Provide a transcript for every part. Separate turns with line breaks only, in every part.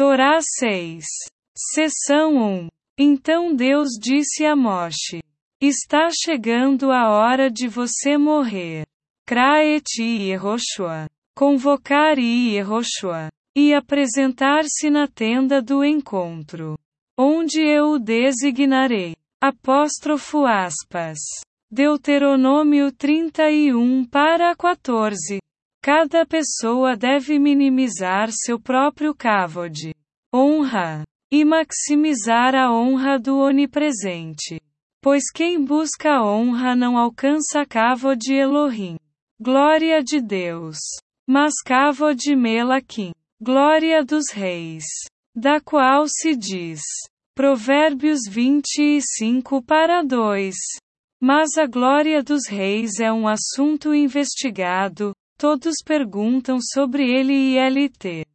Torá 6. Seção 1. Então Deus disse a Moshe: Está chegando a hora de você morrer. Craeti Yehoshua. Convocar Yehoshua. E apresentar-se na tenda do encontro. Onde eu o designarei. Apóstrofo aspas. Deuteronômio 31 para 14. Cada pessoa deve minimizar seu próprio cavode. Honra. E maximizar a honra do onipresente. Pois quem busca honra não alcança cavo de Elohim. Glória de Deus. Mas cavo de Melaquim. Glória dos reis. Da qual se diz. Provérbios 25 para 2. Mas a glória dos reis é um assunto investigado, todos perguntam sobre ele e LT.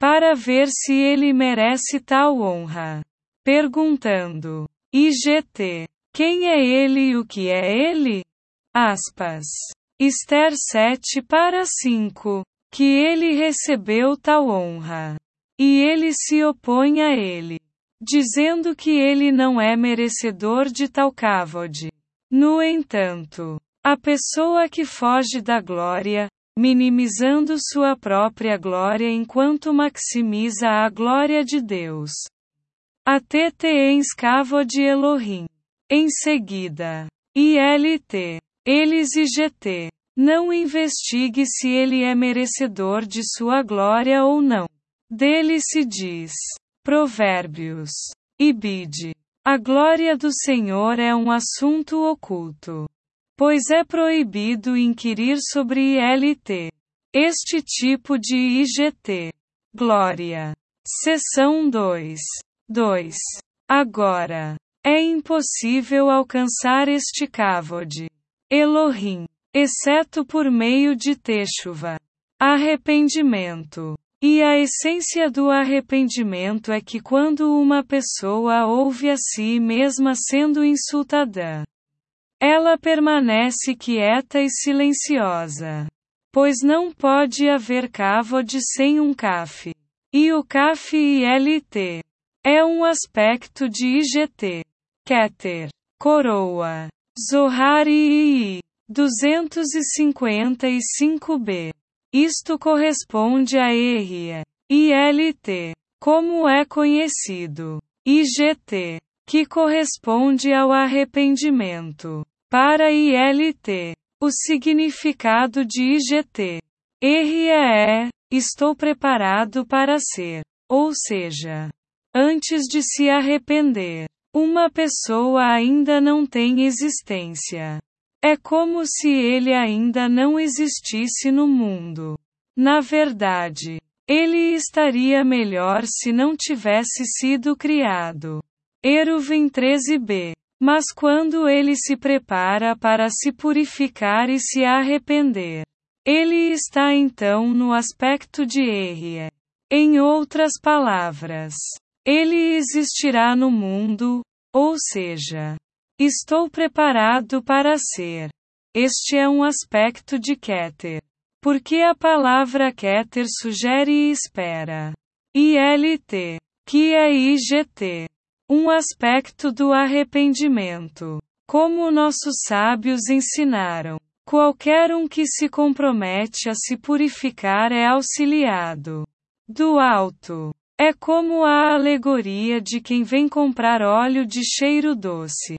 Para ver se ele merece tal honra. Perguntando. IGT. Quem é ele e o que é ele? Aspas. Esther 7 para 5. Que ele recebeu tal honra. E ele se opõe a ele. Dizendo que ele não é merecedor de tal cavode. No entanto, a pessoa que foge da glória, minimizando sua própria glória enquanto maximiza a glória de Deus. ATT em escavo de Elohim. Em seguida, ILT. Eles e GT. Não investigue se ele é merecedor de sua glória ou não. Dele se diz. Provérbios. Ibide. A glória do Senhor é um assunto oculto. Pois é proibido inquirir sobre ILT. Este tipo de IGT. Glória. Seção 2. 2. Agora. É impossível alcançar este cavode. Elohim. Exceto por meio de Techuva. Arrependimento. E a essência do arrependimento é que quando uma pessoa ouve a si mesma sendo insultada, ela permanece quieta e silenciosa. Pois não pode haver cavode sem um CAF. E o CAF ILT é um aspecto de IGT. Keter. Coroa. Zohar II. 255b. Isto corresponde a ERIA. ILT. Como é conhecido. IGT. Que corresponde ao arrependimento. Para ILT. O significado de IGT. ERIA é: estou preparado para ser. Ou seja, antes de se arrepender. Uma pessoa ainda não tem existência. É como se ele ainda não existisse no mundo. Na verdade, ele estaria melhor se não tivesse sido criado. Eruvin 13b. Mas quando ele se prepara para se purificar e se arrepender, ele está então no aspecto de Errie. Em outras palavras, ele existirá no mundo, ou seja, estou preparado para ser. Este é um aspecto de Keter. Porque a palavra Keter sugere espera. ILT, que é IGT, um aspecto do arrependimento. Como nossos sábios ensinaram, qualquer um que se compromete a se purificar é auxiliado do alto. É como a alegoria de quem vem comprar óleo de cheiro doce.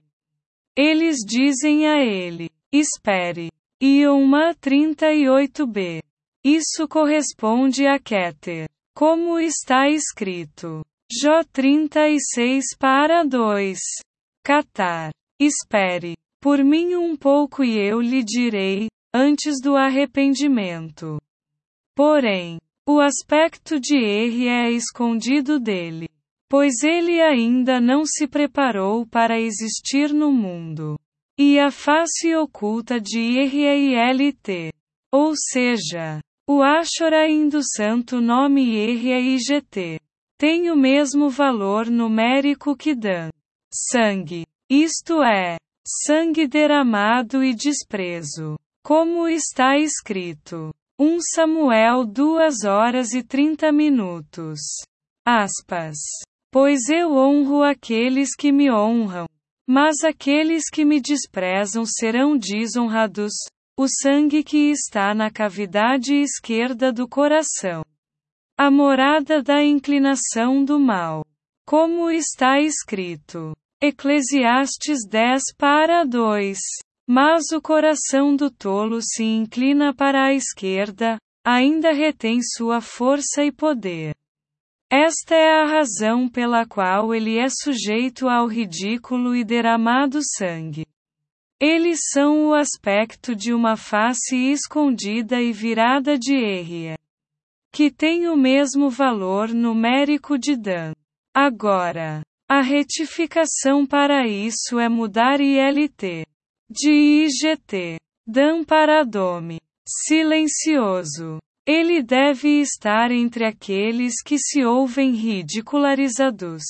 Eles dizem a ele: Espere. E uma 38b. Isso corresponde a Keter. Como está escrito. Jó 36 para 2. Catar. Espere. Por mim um pouco e eu lhe direi, antes do arrependimento. Porém, o aspecto de Erre é escondido dele. Pois ele ainda não se preparou para existir no mundo. E a face oculta de é ILT. Ou seja, o Ashoraim do santo nome é IGT. Tem o mesmo valor numérico que Dan. Sangue. Isto é, sangue derramado e desprezo. Como está escrito. 1 Samuel 2 horas e 30 minutos. Aspas. Pois eu honro aqueles que me honram. Mas aqueles que me desprezam serão desonrados. O sangue que está na cavidade esquerda do coração. A morada da inclinação do mal. Como está escrito. Eclesiastes 10 para 2. Mas o coração do tolo se inclina para a esquerda, ainda retém sua força e poder. Esta é a razão pela qual ele é sujeito ao ridículo e derramado sangue. Eles são o aspecto de uma face escondida e virada de Erria, que tem o mesmo valor numérico de Dan. Agora, a retificação para isso é mudar ILT de IGT. Dan para Dome. Silencioso. Ele deve estar entre aqueles que se ouvem ridicularizados,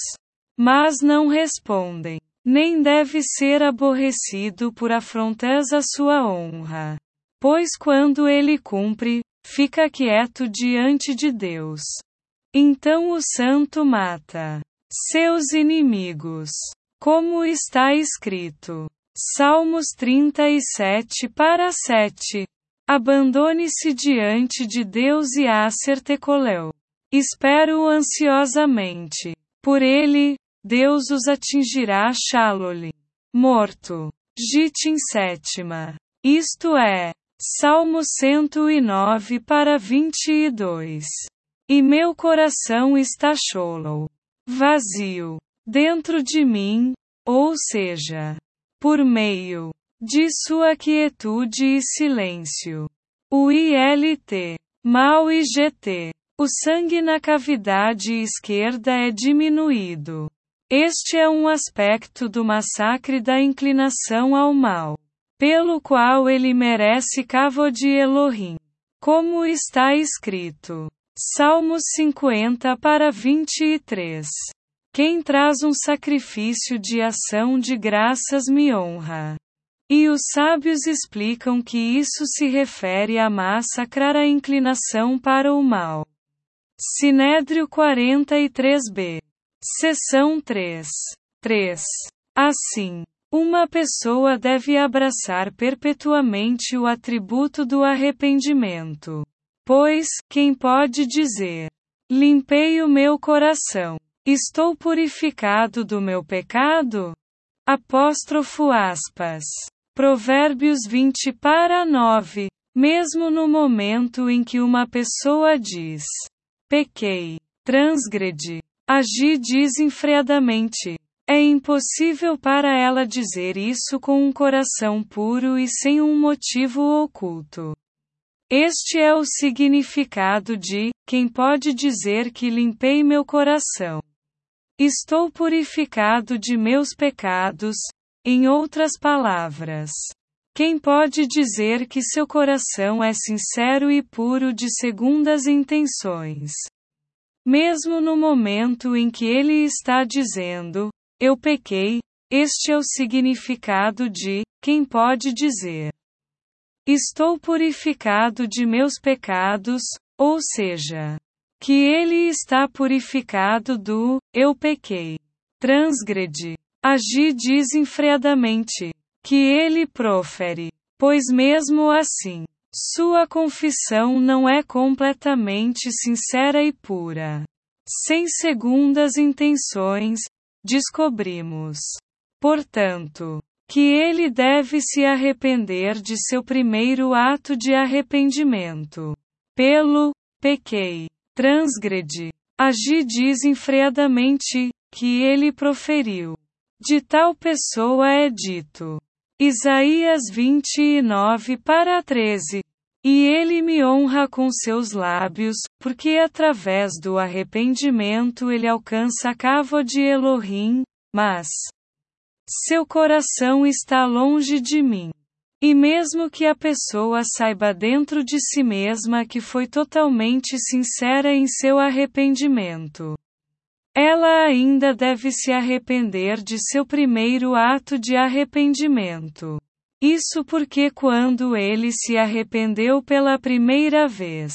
mas não respondem. Nem deve ser aborrecido por afrontas à sua honra. Pois quando ele cumpre, fica quieto diante de Deus. Então o santo mata seus inimigos. Como está escrito. Salmos 37 para 7. Abandone-se diante de Deus e acertecoleu. Espero ansiosamente. Por ele, Deus os atingirá Shaloli. Morto. Gitim sétima. Isto é. Salmo 109 para 22. E meu coração está cholo. Vazio. Dentro de mim, ou seja, por meio de sua quietude e silêncio. O ILT, mal e GT. O sangue na cavidade esquerda é diminuído. Este é um aspecto do massacre da inclinação ao mal, pelo qual ele merece cavo de Elohim. Como está escrito. Salmos 50 para 23. Quem traz um sacrifício de ação de graças me honra. E os sábios explicam que isso se refere a massacrar a inclinação para o mal. Sinédrio 43b. Seção 3. 3. Assim, uma pessoa deve abraçar perpetuamente o atributo do arrependimento. Pois, quem pode dizer: Limpei o meu coração, estou purificado do meu pecado? Apóstrofo aspas. Provérbios 20 para 9. Mesmo no momento em que uma pessoa diz: Pequei, transgredi, agi desenfreadamente. É impossível para ela dizer isso com um coração puro e sem um motivo oculto. Este é o significado de: quem pode dizer que limpei meu coração? Estou purificado de meus pecados, em outras palavras, quem pode dizer que seu coração é sincero e puro de segundas intenções? Mesmo no momento em que ele está dizendo, eu pequei, este é o significado de, quem pode dizer, estou purificado de meus pecados, ou seja, que ele está purificado do, eu pequei, transgredi, Agi desenfreadamente. Que ele profere. Pois mesmo assim, sua confissão não é completamente sincera e pura. Sem segundas intenções, descobrimos. Portanto, que ele deve se arrepender de seu primeiro ato de arrependimento. Pelo, pequei, transgredi, agi desenfreadamente, que ele proferiu. De tal pessoa é dito. Isaías 29 para 13. E ele me honra com seus lábios, porque através do arrependimento ele alcança a cavo de Elohim, mas seu coração está longe de mim. E mesmo que a pessoa saiba dentro de si mesma que foi totalmente sincera em seu arrependimento, ela ainda deve se arrepender de seu primeiro ato de arrependimento. Isso porque quando ele se arrependeu pela primeira vez,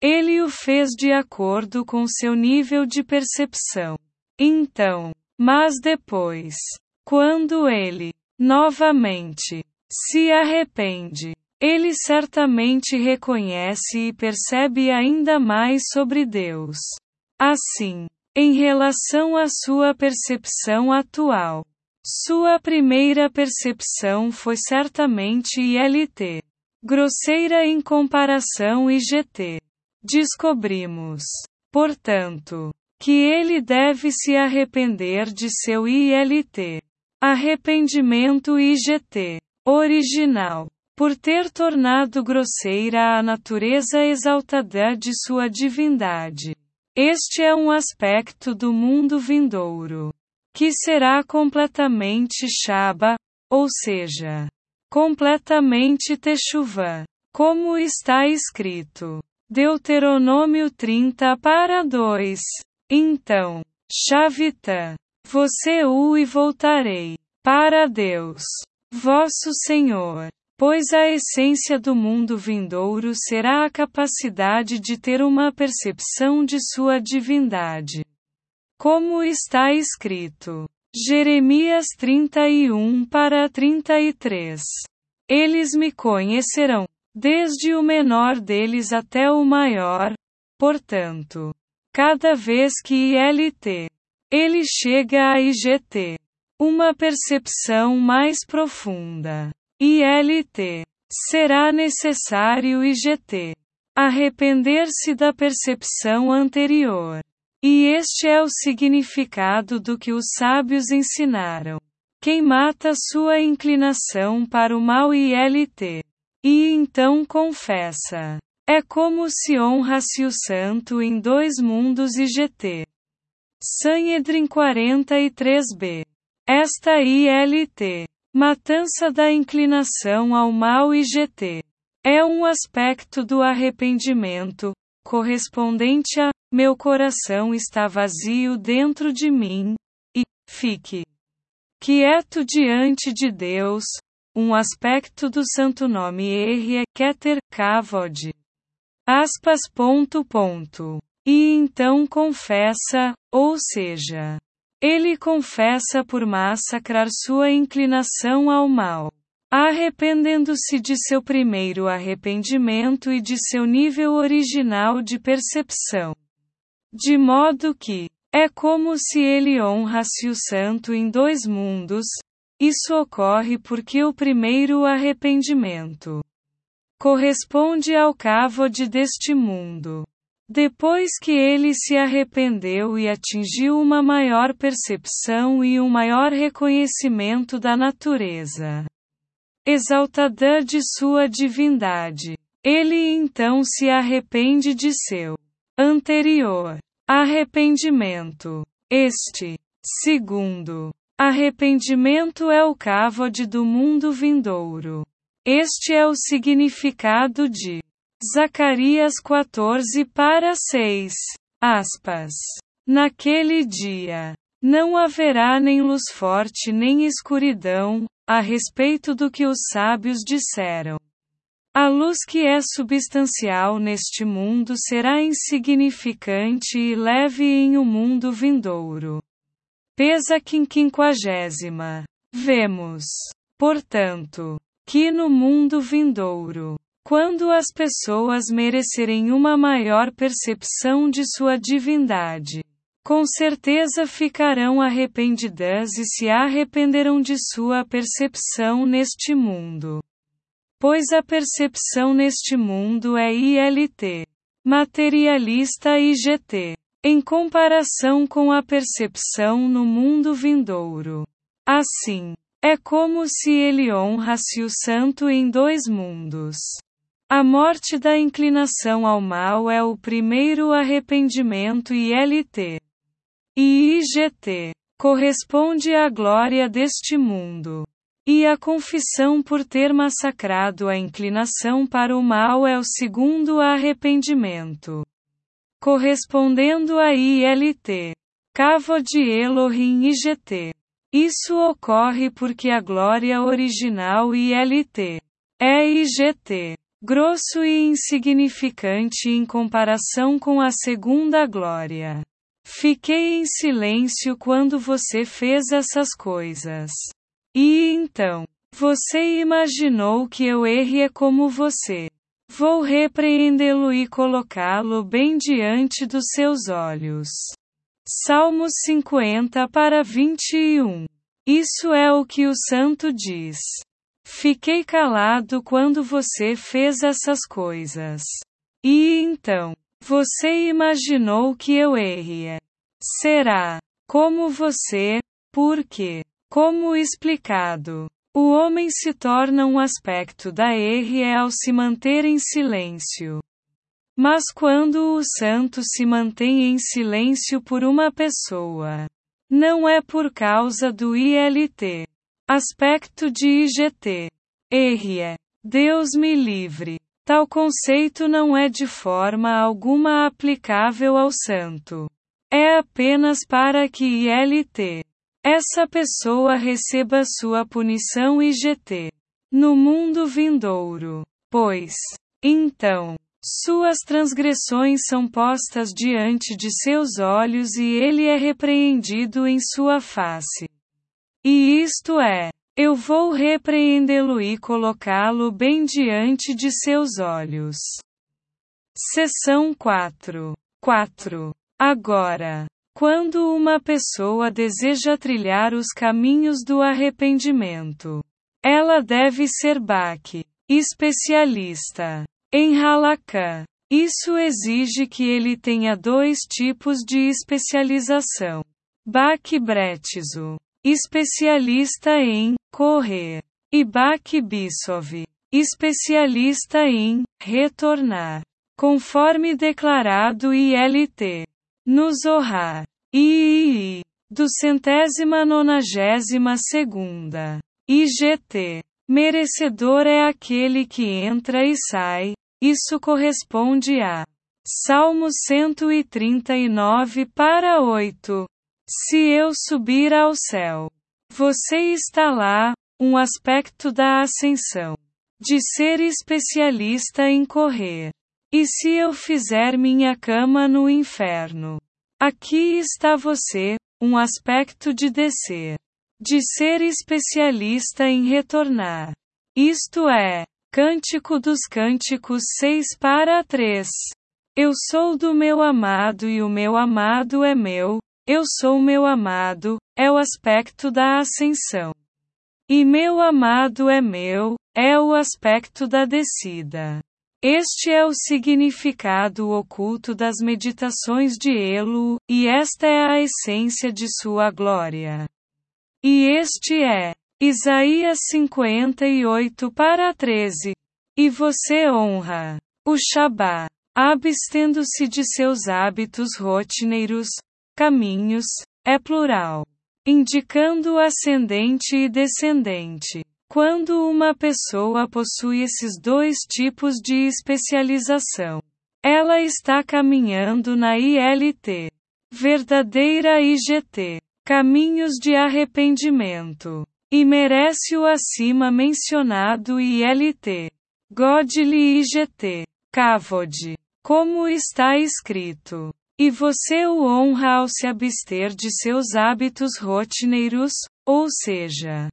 Ele o fez de acordo com seu nível de percepção. Então, mas depois, quando ele, novamente, se arrepende, ele certamente reconhece e percebe ainda mais sobre Deus. Assim, em relação à sua percepção atual, sua primeira percepção foi certamente ILT. Grosseira em comparação IGT. Descobrimos, portanto, que ele deve se arrepender de seu ILT. Arrependimento IGT. Original. Por ter tornado grosseira a natureza exaltada de sua divindade. Este é um aspecto do mundo vindouro. Que será completamente Shaba, ou seja, completamente Techuvá. Como está escrito. Deuteronômio 30 para 2. Então, Shavita, você o e voltarei para Deus, vosso Senhor. Pois a essência do mundo vindouro será a capacidade de ter uma percepção de sua divindade. Como está escrito. Jeremias 31 para 33. Eles me conhecerão, desde o menor deles até o maior, portanto, cada vez que ILT ele chega a IGT, uma percepção mais profunda. ILT será necessário IGT arrepender-se da percepção anterior. E este é o significado do que os sábios ensinaram. Quem mata sua inclinação para o mal ILT. E então confessa. É como se honra-se o santo em dois mundos IGT. Sanhedrin 43b. Esta ILT, matança da inclinação ao mal IGT, é um aspecto do arrependimento, correspondente a meu coração está vazio dentro de mim, e fique quieto diante de Deus, um aspecto do santo nome Erre Keter Kavod. Aspas ponto ponto. E então confessa, ou seja, ele confessa por massacrar sua inclinação ao mal, arrependendo-se de seu primeiro arrependimento e de seu nível original de percepção. De modo que, é como se ele honrasse o santo em dois mundos, isso ocorre porque o primeiro arrependimento corresponde ao cavode deste mundo. Depois que ele se arrependeu e atingiu uma maior percepção e um maior reconhecimento da natureza exaltada de sua divindade, ele então se arrepende de seu anterior arrependimento. Este, segundo, arrependimento é o cavode do mundo vindouro. Este é o significado de Zacarias 14 para 6. Aspas. Naquele dia, não haverá nem luz forte nem escuridão, a respeito do que os sábios disseram. A luz que é substancial neste mundo será insignificante e leve em o um mundo vindouro. Pesa quinquagésima. Vemos, portanto, que no mundo vindouro, quando as pessoas merecerem uma maior percepção de sua divindade, com certeza ficarão arrependidas e se arrependerão de sua percepção neste mundo. Pois a percepção neste mundo é ILT, materialista e GT, em comparação com a percepção no mundo vindouro. Assim, é como se ele honrasse o santo em dois mundos. A morte da inclinação ao mal é o primeiro arrependimento e LT. E IGT corresponde à glória deste mundo. E a confissão por ter massacrado a inclinação para o mal é o segundo arrependimento. Correspondendo a ILT. Cavo de Elohim IGT. Isso ocorre porque a glória original ILT é IGT. grosso e insignificante em comparação com a segunda glória. Fiquei em silêncio quando você fez essas coisas. E então, você imaginou que eu erre como você. Vou repreendê-lo e colocá-lo bem diante dos seus olhos. Salmos 50 para 21. Isso é o que o santo diz. Fiquei calado quando você fez essas coisas. E então, você imaginou que eu erre. Será? Como você? Por quê? Como explicado? O homem se torna um aspecto da erre ao se manter em silêncio. Mas quando o santo se mantém em silêncio por uma pessoa, não é por causa do ILT. Aspecto de IGT. Erre. Deus me livre. Tal conceito não é de forma alguma aplicável ao santo. É apenas para que ILT essa pessoa receba sua punição IGT no mundo vindouro. Pois, então, suas transgressões são postas diante de seus olhos e ele é repreendido em sua face. E isto é, eu vou repreendê-lo e colocá-lo bem diante de seus olhos. Seção 4. 4. Agora, quando uma pessoa deseja trilhar os caminhos do arrependimento, ela deve ser Bach, especialista em halakha. Isso exige que ele tenha dois tipos de especialização. Bach Bretzo, especialista em correr, Bach Bissov, especialista em retornar, conforme declarado ILT. No Zohar. III. Do centésima nonagésima segunda. IGT. Merecedor é aquele que entra e sai. Isso corresponde a Salmo 139 para 8. Se eu subir ao céu, você está lá, um aspecto da ascensão. De ser especialista em correr. E se eu fizer minha cama no inferno? Aqui está você, um aspecto de descer. De ser especialista em retornar. Isto é, Cântico dos Cânticos 6 para 3. Eu sou do meu amado e o meu amado é meu, eu sou meu amado, é o aspecto da ascensão. E meu amado é meu, é o aspecto da descida. Este é o significado oculto das meditações de Elo, e esta é a essência de sua glória. E este é Isaías 58 para 13. E você honra o Shabá, abstendo-se de seus hábitos rotineiros, caminhos, é plural, indicando ascendente e descendente. Quando uma pessoa possui esses dois tipos de especialização, ela está caminhando na ILT, verdadeira IGT, caminhos de arrependimento, e merece o acima mencionado ILT, Godly IGT, Kavod, como está escrito. E você o honra ao se abster de seus hábitos rotineiros, ou seja,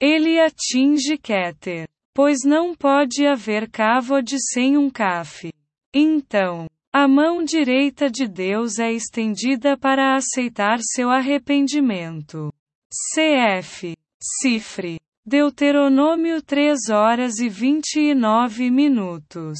ele atinge Keter. Pois não pode haver Kavod sem um Kaf. Então, a mão direita de Deus é estendida para aceitar seu arrependimento. CF. Cifre. Deuteronômio 3 horas e 29 minutos.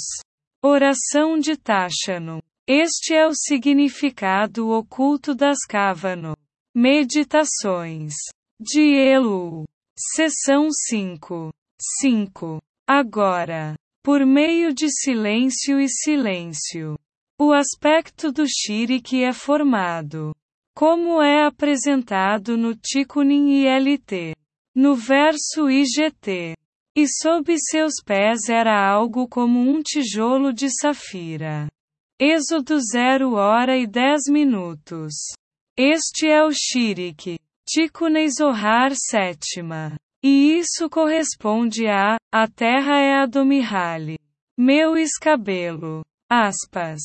Oração de Tachano. Este é o significado oculto das Kavano. Meditações. De Elu. Seção 5. 5. Agora, por meio de silêncio e silêncio, o aspecto do Shirik é formado, como é apresentado no Tikkunin ILT, no verso IGT. E sob seus pés era algo como um tijolo de safira. Êxodo 0 hora e 10 minutos. Este é o Shirik. Tikkunei Zohar sétima. E isso corresponde a, a terra é a do Mihaly. meu escabelo. Aspas.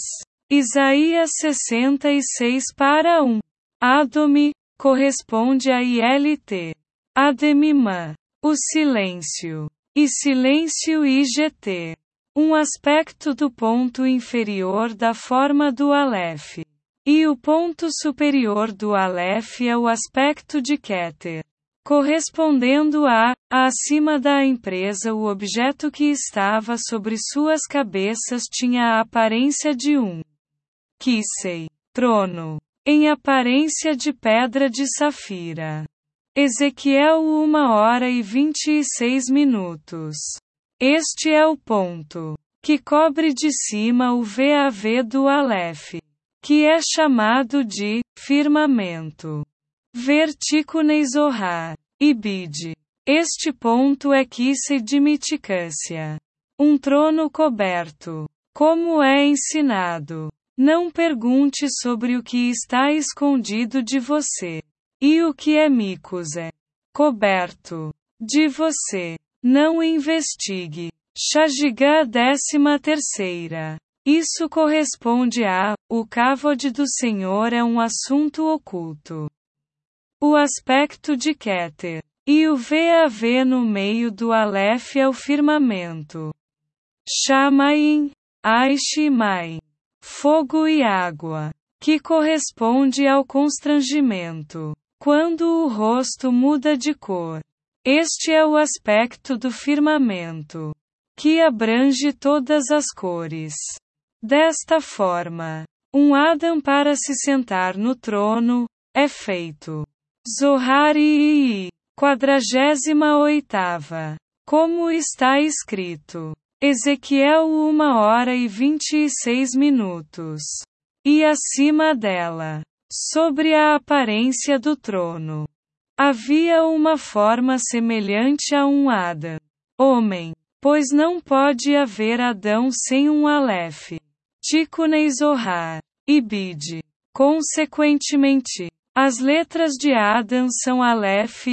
Isaías 66 para 1. Adome, corresponde a ILT. Ademimã. O silêncio. E silêncio IGT. Um aspecto do ponto inferior da forma do Aleph. E o ponto superior do Aleph é o aspecto de Keter. Correspondendo a, acima da empresa, o objeto que estava sobre suas cabeças tinha a aparência de um Kisei, trono, em aparência de pedra de safira. Ezequiel 1 hora e 26 minutos. Este é o ponto que cobre de cima o VAV do Aleph, que é chamado de firmamento. Verticunes Ohar. Ibid. Este ponto é Kisei de Miticância. Um trono coberto. Como é ensinado. Não pergunte sobre o que está escondido de você. E o que é Micuse? Coberto. De você. Não investigue. Shajiga décima terceira. Isso corresponde a, o cavode do Senhor é um assunto oculto. O aspecto de Keter. E o VAV no meio do Aleph é o firmamento. Shamaim, Aishimai. Fogo e água. Que corresponde ao constrangimento. Quando o rosto muda de cor. Este é o aspecto do firmamento. Que abrange todas as cores. Desta forma, um Adam para se sentar no trono, é feito. Zohar quadragésima oitava. Como está escrito. Ezequiel 1 hora e 26 minutos. E acima dela, sobre a aparência do trono, havia uma forma semelhante a um Adão. Homem, pois não pode haver Adão sem um Aleph. Tikunei Zohar. Ibid. Consequentemente, as letras de Adam são Aleph,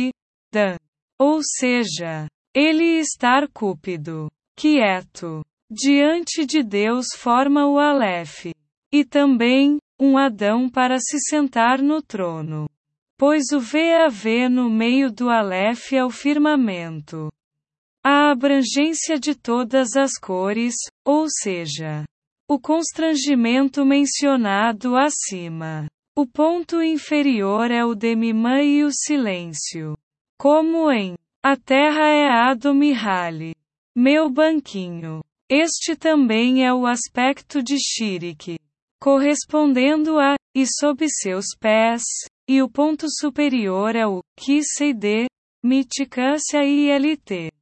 Dan. Ou seja, ele estar cúpido, quieto, diante de Deus forma o Aleph. E também, um Adão para se sentar no trono. Pois o VAV no meio do Aleph é o firmamento. A abrangência de todas as cores, ou seja, o constrangimento mencionado acima. O ponto inferior é o demimã e o silêncio. Como em A terra é Adomihali. Meu banquinho. Este também é o aspecto de Shirik. Correspondendo a, e sob seus pés, e o ponto superior é o, Kisei Miticância ILT.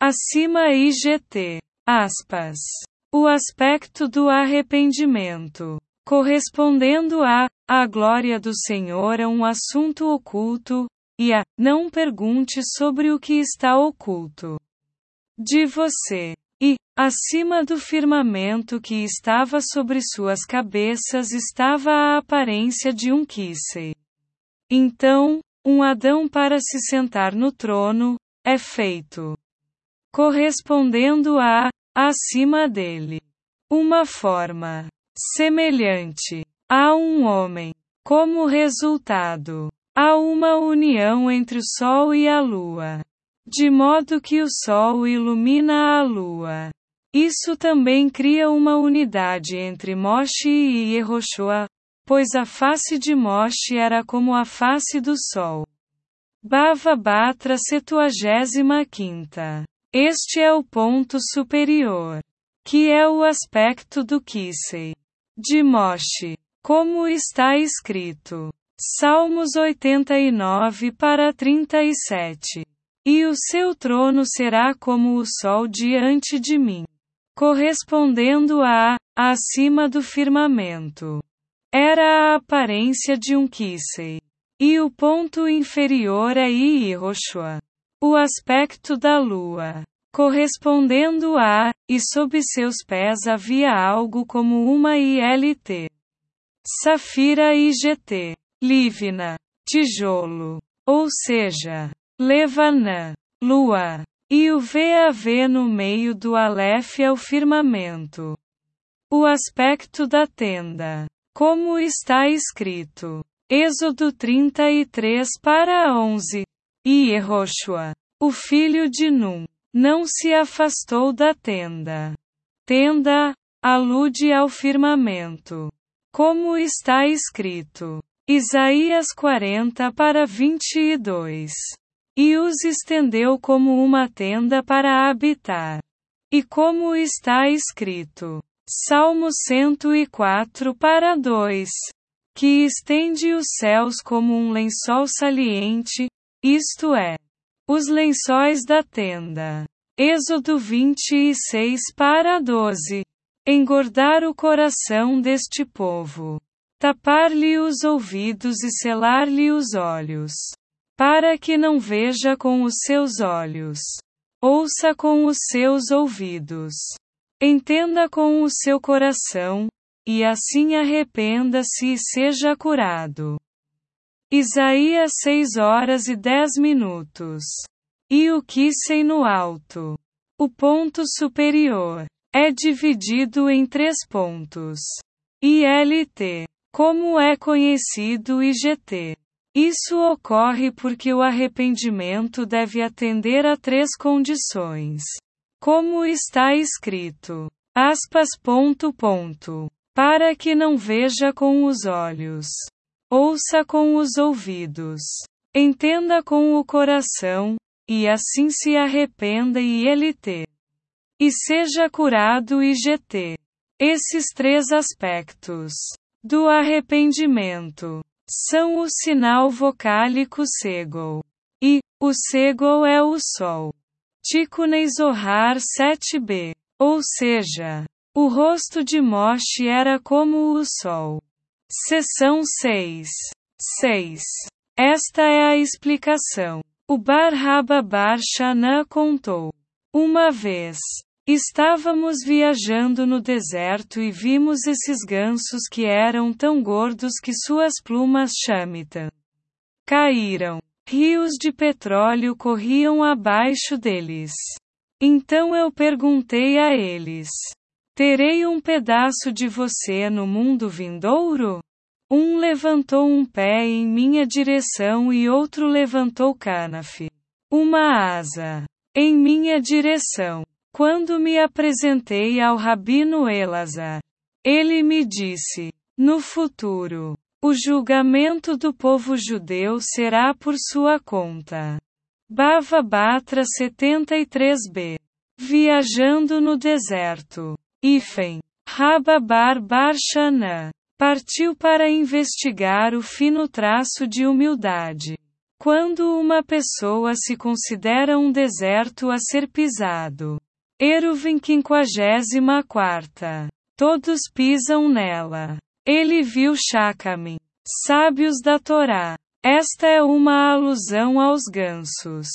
Acima IGT. Aspas. O aspecto do arrependimento. Correspondendo a, a glória do Senhor é um assunto oculto, e a, não pergunte sobre o que está oculto de você. E, acima do firmamento que estava sobre suas cabeças estava a aparência de um Kisei. Então, um Adão para se sentar no trono, é feito. Correspondendo a, acima dele. Uma forma semelhante a um homem. Como resultado, há uma união entre o Sol e a Lua. De modo que o Sol ilumina a Lua. Isso também cria uma unidade entre Moshe e Yehoshua, pois a face de Moshe era como a face do Sol. Bava Batra 75. Este é o ponto superior, que é o aspecto do Kisei de Moshe, como está escrito. Salmos 89 para 37. E o seu trono será como o sol diante de mim, correspondendo a, acima do firmamento. Era a aparência de um Kisei. E o ponto inferior é Iroshua. O aspecto da lua correspondendo a, e sob seus pés havia algo como uma ILT. Safira IGT. Livna. Tijolo. Ou seja, Levanã. Lua. E o VAV no meio do Aleph é o firmamento. O aspecto da tenda. Como está escrito. Êxodo 33 para 11. E Yehoshua, o filho de Num, não se afastou da tenda. Tenda, alude ao firmamento. Como está escrito. Isaías 40 para 22. E os estendeu como uma tenda para habitar. E como está escrito. Salmo 104 para 2. Que estende os céus como um lençol saliente, isto é, os lençóis da tenda. Êxodo 26 para 12. Engordar o coração deste povo. Tapar-lhe os ouvidos e selar-lhe os olhos. Para que não veja com os seus olhos. Ouça com os seus ouvidos. Entenda com o seu coração, e assim arrependa-se e seja curado. Isaías 6 horas e 10 minutos. E o que sei no alto. O ponto superior é dividido em três pontos. ILT, como é conhecido IGT. Isso ocorre porque o arrependimento deve atender a três condições. Como está escrito. Aspas ponto ponto. Para que não veja com os olhos. Ouça com os ouvidos. Entenda com o coração, e assim se arrependa e ele te e seja curado e GT. Esses três aspectos do arrependimento são o sinal vocálico Segol. E o Segol é o Sol. Tikunei Zohar 7b. Ou seja, o rosto de Moshe era como o Sol. Seção 6. 6. Esta é a explicação. O Bar Shana contou. Uma vez, Estávamos viajando no deserto e vimos esses gansos que eram tão gordos que suas plumas chamitam caíram. Rios de petróleo corriam abaixo deles. Então eu perguntei a eles: Terei um pedaço de você no mundo vindouro? Um levantou um pé em minha direção e outro levantou canafe. Uma asa. Em minha direção. Quando me apresentei ao Rabino Elazar, ele me disse: No futuro, o julgamento do povo judeu será por sua conta. Bava Batra 73b. Viajando no deserto. Ifen. Rababar Barshana. Partiu para investigar o fino traço de humildade. Quando uma pessoa se considera um deserto a ser pisado, Eruvin 54. Todos pisam nela. Ele viu Shakamin. Sábios da Torá. Esta é uma alusão aos gansos.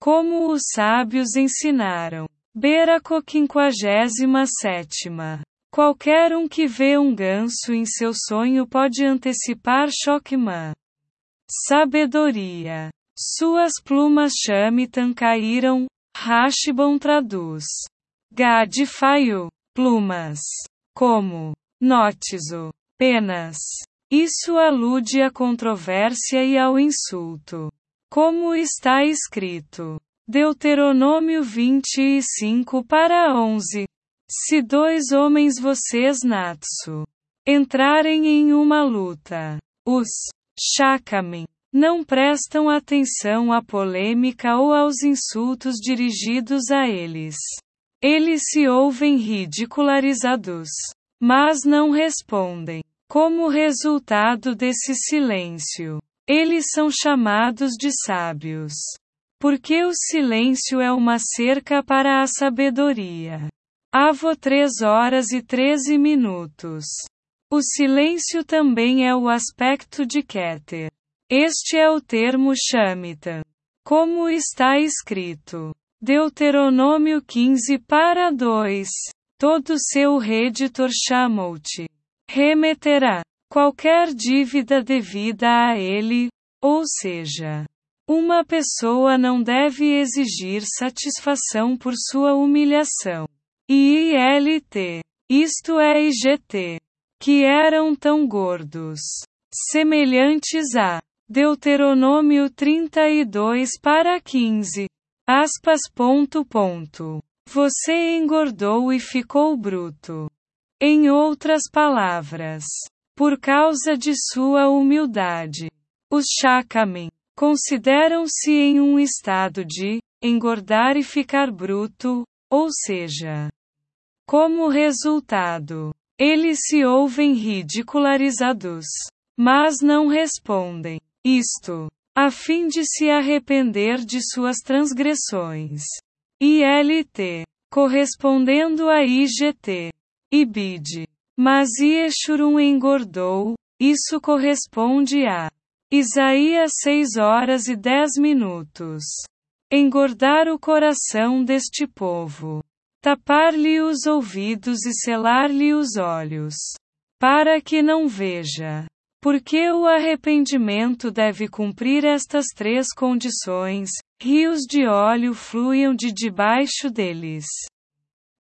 Como os sábios ensinaram. Beraco 57. Qualquer um que vê um ganso em seu sonho pode antecipar Shokman. Sabedoria. Suas plumas chamitan caíram, Rashbon traduz. Gad plumas. Como. Notizo. Penas. Isso alude à controvérsia e ao insulto. Como está escrito. Deuteronômio 25 para 11. Se dois homens vocês natsu entrarem em uma luta, os shakamin não prestam atenção à polêmica ou aos insultos dirigidos a eles. Eles se ouvem ridicularizados, mas não respondem. Como resultado desse silêncio, eles são chamados de sábios. Porque o silêncio é uma cerca para a sabedoria. Avo 3 horas e 13 minutos. O silêncio também é o aspecto de Keter. Este é o termo Shemitah. Como está escrito. Deuteronômio 15 para 2. Todo seu reditor chamou-te. Remeterá qualquer dívida devida a ele, ou seja, Uma pessoa não deve exigir satisfação por sua humilhação. ILT. Isto é IGT. Que eram tão gordos. Semelhantes a Deuteronômio 32 para 15. Aspas. Ponto, ponto. Você engordou e ficou bruto. Em outras palavras, por causa de sua humildade, os Shakamen consideram-se em um estado de engordar e ficar bruto, ou seja, como resultado, eles se ouvem ridicularizados, mas não respondem isto, a fim de se arrepender de suas transgressões. ILT, correspondendo a IGT, IBID. Mas Yeshurun engordou, isso corresponde a Isaías 6 horas e 10 minutos. Engordar o coração deste povo. Tapar-lhe os ouvidos e selar-lhe os olhos. Para que não veja. Porque o arrependimento deve cumprir estas três condições: rios de óleo fluiam de debaixo deles.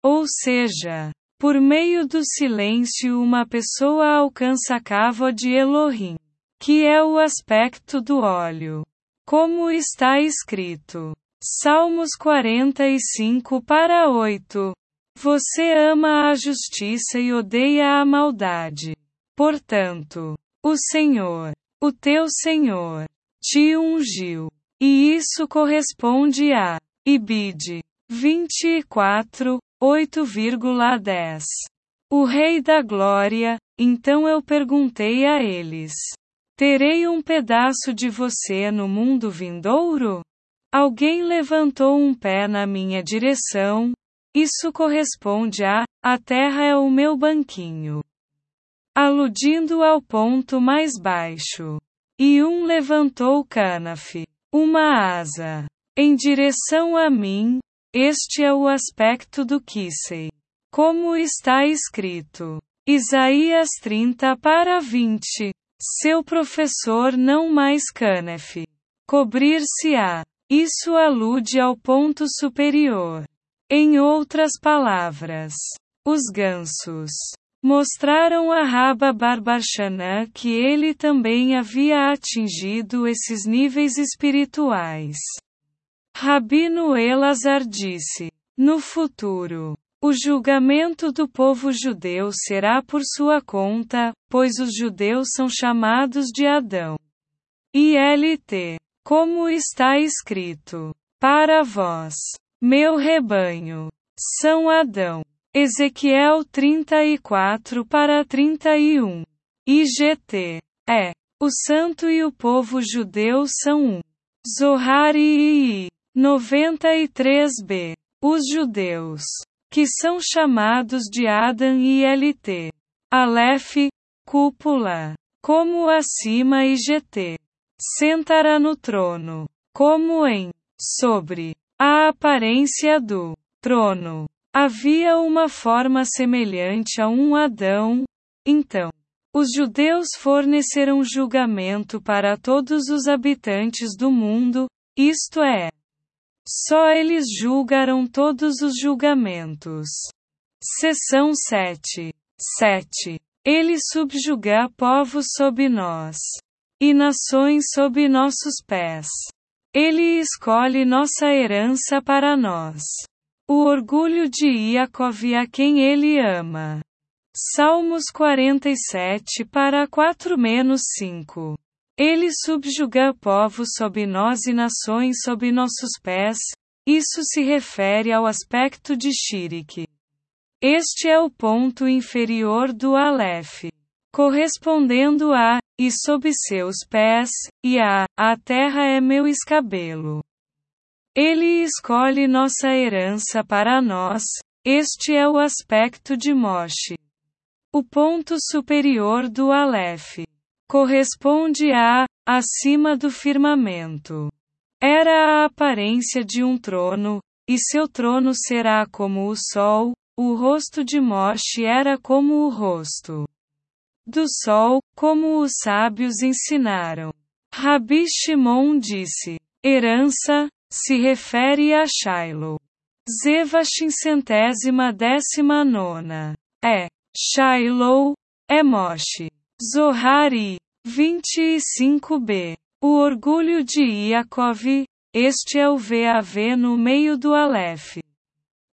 Ou seja, por meio do silêncio uma pessoa alcança a cava de Elohim que é o aspecto do óleo. Como está escrito. Salmos 45 para 8. Você ama a justiça e odeia a maldade. Portanto, o Senhor, o teu Senhor, te ungiu. E isso corresponde a Ibid 24, 8,10. O Rei da Glória, então eu perguntei a eles: Terei um pedaço de você no mundo vindouro? Alguém levantou um pé na minha direção. Isso corresponde a: a terra é o meu banquinho. Aludindo ao ponto mais baixo. E um levantou canafe, uma asa, em direção a mim. Este é o aspecto do Kisei. Como está escrito. Isaías 30 para 20. Seu professor não mais Canef. Cobrir-se-á. Isso alude ao ponto superior. Em outras palavras, os gansos mostraram a Raba Barbarchanã que ele também havia atingido esses níveis espirituais. Rabino Elazar disse: No futuro, o julgamento do povo judeu será por sua conta, pois os judeus são chamados de Adão. ILT. Como está escrito: Para vós, meu rebanho, são Adão. Ezequiel 34 para 31. IGT. É. O santo e o povo judeu são um. Zohar e 93b. Os judeus que são chamados de Adam e LT. Aleph, cúpula, como acima e GT. Sentará no trono, como em, sobre, a aparência do trono. Havia uma forma semelhante a um Adão, então. Os judeus forneceram julgamento para todos os habitantes do mundo, isto é, só eles julgaram todos os julgamentos. Seção 7. 7. Ele subjuga povos sob nós. E nações sob nossos pés. Ele escolhe nossa herança para nós. O orgulho de Iacov a quem ele ama. Salmos 47 para 4 menos 5. Ele subjuga povos sob nós e nações sob nossos pés. Isso se refere ao aspecto de Shirik. Este é o ponto inferior do Aleph. Correspondendo a, e sob seus pés, e a, a terra é meu escabelo. Ele escolhe nossa herança para nós, este é o aspecto de Moshe. O ponto superior do Aleph corresponde a acima do firmamento. Era a aparência de um trono, e seu trono será como o sol, o rosto de Moshe era como o rosto do sol, como os sábios ensinaram. Rabi Shimon disse: Herança, se refere a Shiloh. Zevachim centésima décima nona. É. Shiloh, é Moshe. Zohari. 25b. O orgulho de Yaakov, este é o VAV no meio do Aleph.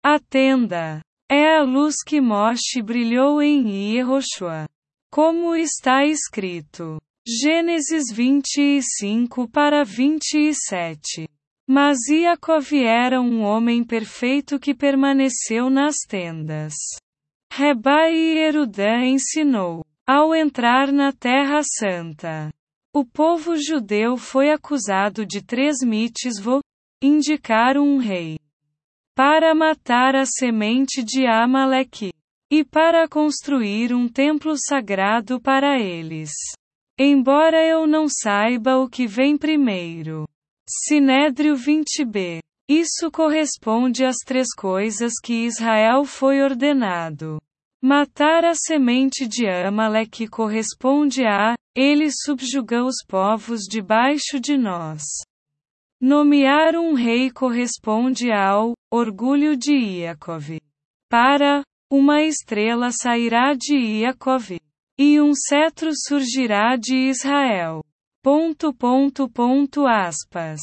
A tenda. É a luz que Moshe brilhou em Yehoshua. Como está escrito. Gênesis 25 para 27. Mas Yaakov era um homem perfeito que permaneceu nas tendas. Rebai e Erudã ensinou. Ao entrar na Terra Santa, o povo judeu foi acusado de três mitzvot, indicar um rei, para matar a semente de Amaleque, e para construir um templo sagrado para eles. Embora eu não saiba o que vem primeiro. Sinédrio 20b. Isso corresponde às três coisas que Israel foi ordenado. Matar a semente de Amaleque corresponde a, ele subjuga os povos debaixo de nós. Nomear um rei corresponde ao, orgulho de Iacov. Para, uma estrela sairá de Iacov. E um cetro surgirá de Israel. Ponto ponto ponto aspas.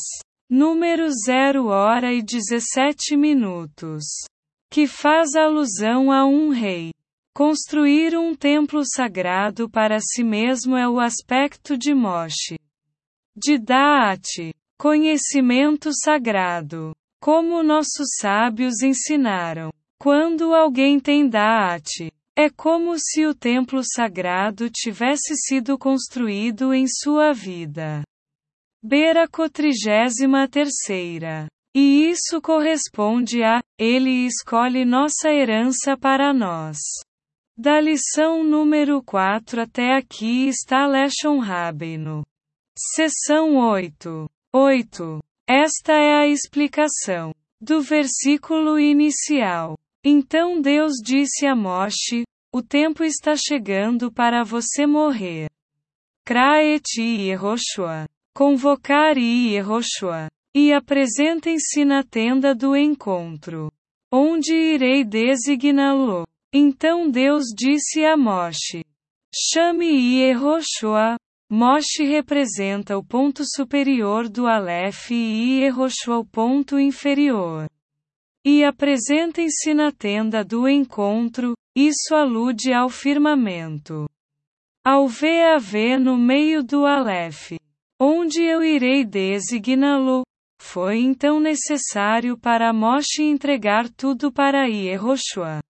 Número 0 hora e 17 minutos. Que faz alusão a um rei. Construir um templo sagrado para si mesmo é o aspecto de Moshe. De Daat, conhecimento sagrado. Como nossos sábios ensinaram. Quando alguém tem Daat, é como se o templo sagrado tivesse sido construído em sua vida. Beraco 33. E isso corresponde a, ele escolhe nossa herança para nós. Da lição número 4 até aqui está Leshon Rabbeinu. Seção 8. 8. Esta é a explicação do versículo inicial. Então Deus disse a Moshe: O tempo está chegando para você morrer. Craeti Yehoshua. Convocar Yehoshua. E apresentem-se na tenda do encontro. Onde irei designá-lo. Então Deus disse a Moshe: Chame Yehoshua. Moshe representa o ponto superior do Aleph e Yehoshua o ponto inferior. E apresentem-se na tenda do encontro, isso alude ao firmamento. Ao VAV no meio do Aleph, onde eu irei designá-lo, foi então necessário para Moshe entregar tudo para Yehoshua.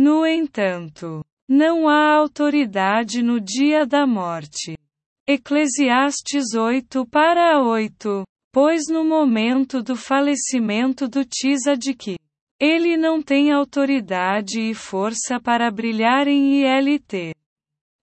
No entanto, não há autoridade no dia da morte. Eclesiastes 8 para 8. Pois no momento do falecimento do Tzaddik, ele não tem autoridade e força para brilhar em ILT.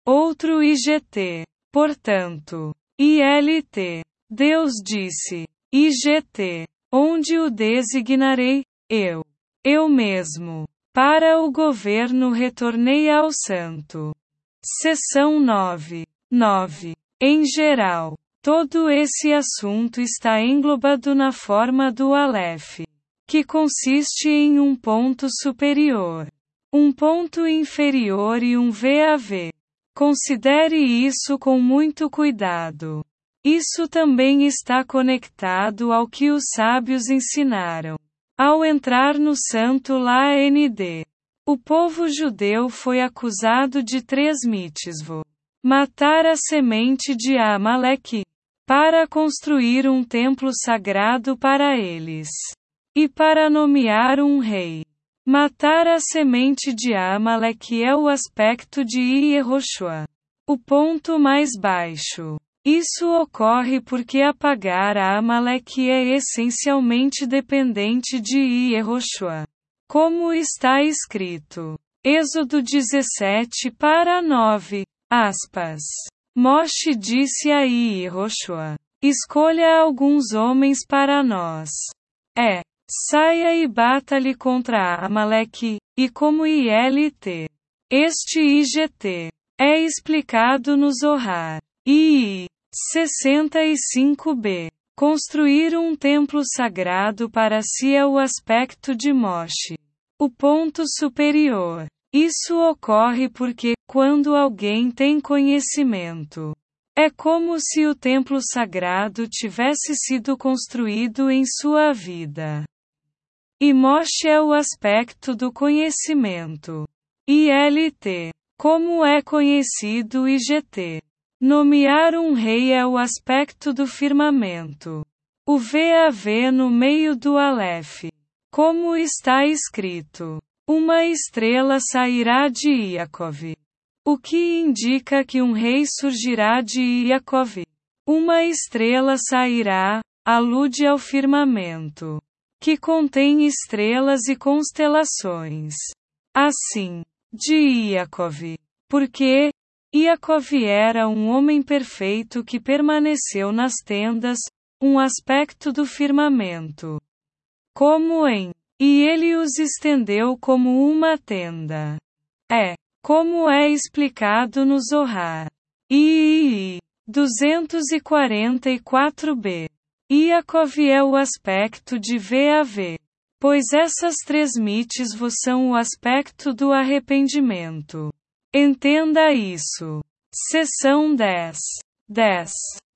Outro IGT. Portanto, ILT. Deus disse: IGT. Onde o designarei? Eu. Eu mesmo. Para o governo retornei ao santo. Seção 9. 9. Em geral, todo esse assunto está englobado na forma do Aleph, que consiste em um ponto superior, um ponto inferior e um VAV. Considere isso com muito cuidado. Isso também está conectado ao que os sábios ensinaram. Ao entrar no santo lá ND, o povo judeu foi acusado de três mitzvot. Matar a semente de Amaleque, para construir um templo sagrado para eles, e para nomear um rei. Matar a semente de Amaleque é o aspecto de Yehoshua, o ponto mais baixo. Isso ocorre porque apagar a Amaleque é essencialmente dependente de Yehoshua. Como está escrito. Êxodo 17 para 9. Aspas. Moshe disse a Yehoshua: Escolha alguns homens para nós. É. Saia e bata-lhe contra Amaleque, e como ILT. Este IGT é explicado no Zohar. I. 65b. Construir um templo sagrado para si é o aspecto de Moshe. O ponto superior. Isso ocorre porque, quando alguém tem conhecimento, é como se o templo sagrado tivesse sido construído em sua vida. E Moshe é o aspecto do conhecimento. ILT. Como é conhecido IGT. Nomear um rei é o aspecto do firmamento. O VAV no meio do Aleph. Como está escrito: Uma estrela sairá de Iacov. O que indica que um rei surgirá de Iacov. Uma estrela sairá, alude ao firmamento, que contém estrelas e constelações. Assim, de Iacov. Porque, Iacov era um homem perfeito que permaneceu nas tendas, um aspecto do firmamento. Como em, e ele os estendeu como uma tenda. É, como é explicado no Zohar. III 244b. Iacov é o aspecto de VAV. Pois essas três mites vos são o aspecto do arrependimento. Entenda isso. Seção 10. 10.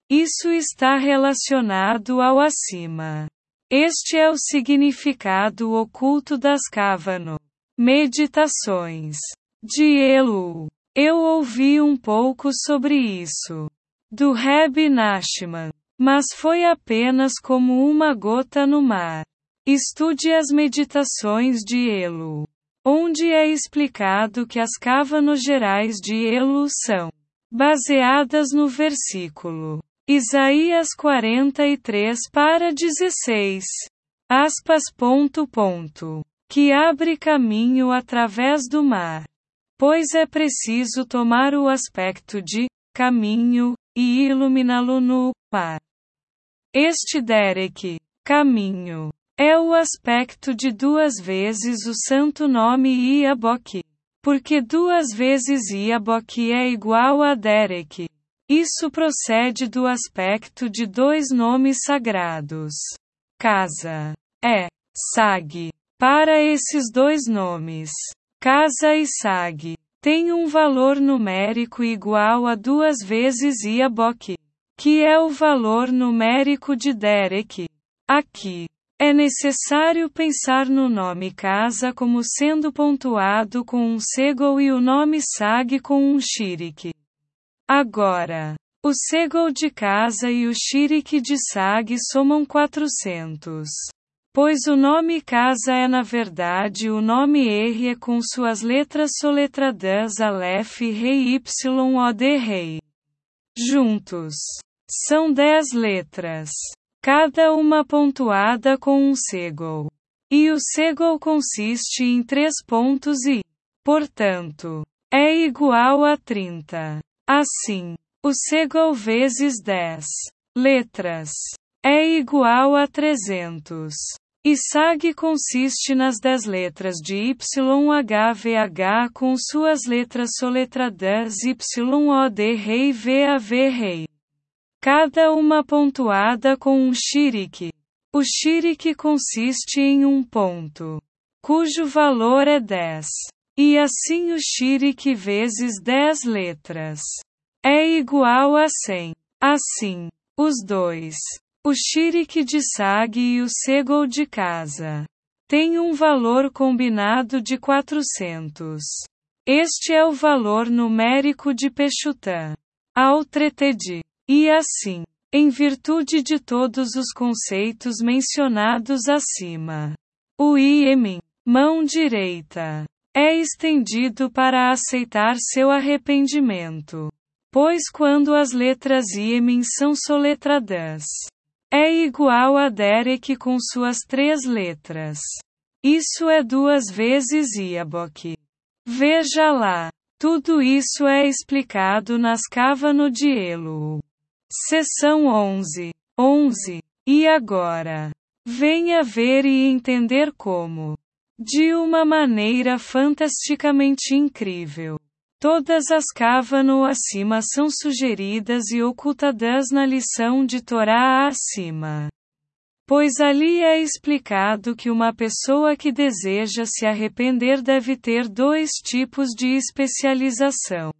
Isso está relacionado ao acima. Este é o significado oculto das Kavano. Meditações. De Elu. Eu ouvi um pouco sobre isso. Do Reb Nachman. Mas foi apenas como uma gota no mar. Estude as meditações de Elu onde é explicado que as cávanos gerais de Elu são baseadas no versículo Isaías 43 para 16. Aspas ponto ponto. Que abre caminho através do mar. Pois é preciso tomar o aspecto de caminho e iluminá-lo no mar. Este Derek, caminho, é o aspecto de duas vezes o santo nome Iabok. Porque duas vezes Iabok é igual a Derek. Isso procede do aspecto de dois nomes sagrados. Casa. É. Sag. Para esses dois nomes, casa e sag, tem um valor numérico igual a duas vezes Iabok, que é o valor numérico de Derek. Aqui, é necessário pensar no nome casa como sendo pontuado com um segol e o nome sag com um shirik. Agora, o segol de casa e o shirik de sag somam 400. Pois o nome casa é na verdade o nome R com suas letras soletradas Aleph Rei Y O D Rei. Juntos. São dez letras cada uma pontuada com um segol. E o segol consiste em três pontos e, portanto, é igual a 30. Assim, o segol vezes 10 letras é igual a 300. E SAG consiste nas 10 letras de YHVH com suas letras soletradas YOD Rei VAV Rei cada uma pontuada com um shiriki. O shiriki consiste em um ponto, cujo valor é 10. E assim o shiriki vezes 10 letras é igual a 100. Assim, os dois, o shiriki de sag e o segol de casa, têm um valor combinado de 400. Este é o valor numérico de Peshutã. Ao tretedi. E assim, em virtude de todos os conceitos mencionados acima, o Iemen, mão direita, é estendido para aceitar seu arrependimento. Pois quando as letras Iemen são soletradas, é igual a Derek com suas três letras. Isso é duas vezes Iabok. Veja lá. Tudo isso é explicado nas Cavano de Elo. Seção 11. 11. E agora? Venha ver e entender como, de uma maneira fantasticamente incrível, Todas as Kavano acima são sugeridas e ocultadas na lição de Torá acima. Pois ali é explicado que uma pessoa que deseja se arrepender deve ter dois tipos de especialização: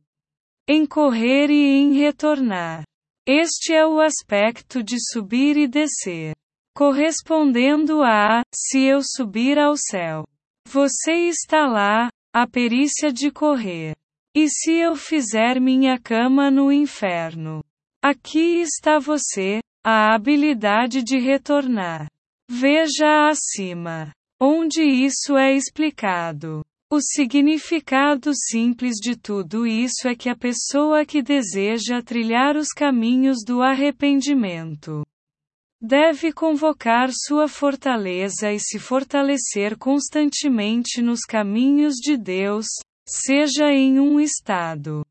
em correr e em retornar. Este é o aspecto de subir e descer. Correspondendo a, se eu subir ao céu. Você está lá, a perícia de correr. E se eu fizer minha cama no inferno? Aqui está você, a habilidade de retornar. Veja acima. Onde isso é explicado. O significado simples de tudo isso é que a pessoa que deseja trilhar os caminhos do arrependimento deve convocar sua fortaleza e se fortalecer constantemente nos caminhos de Deus, seja em um estado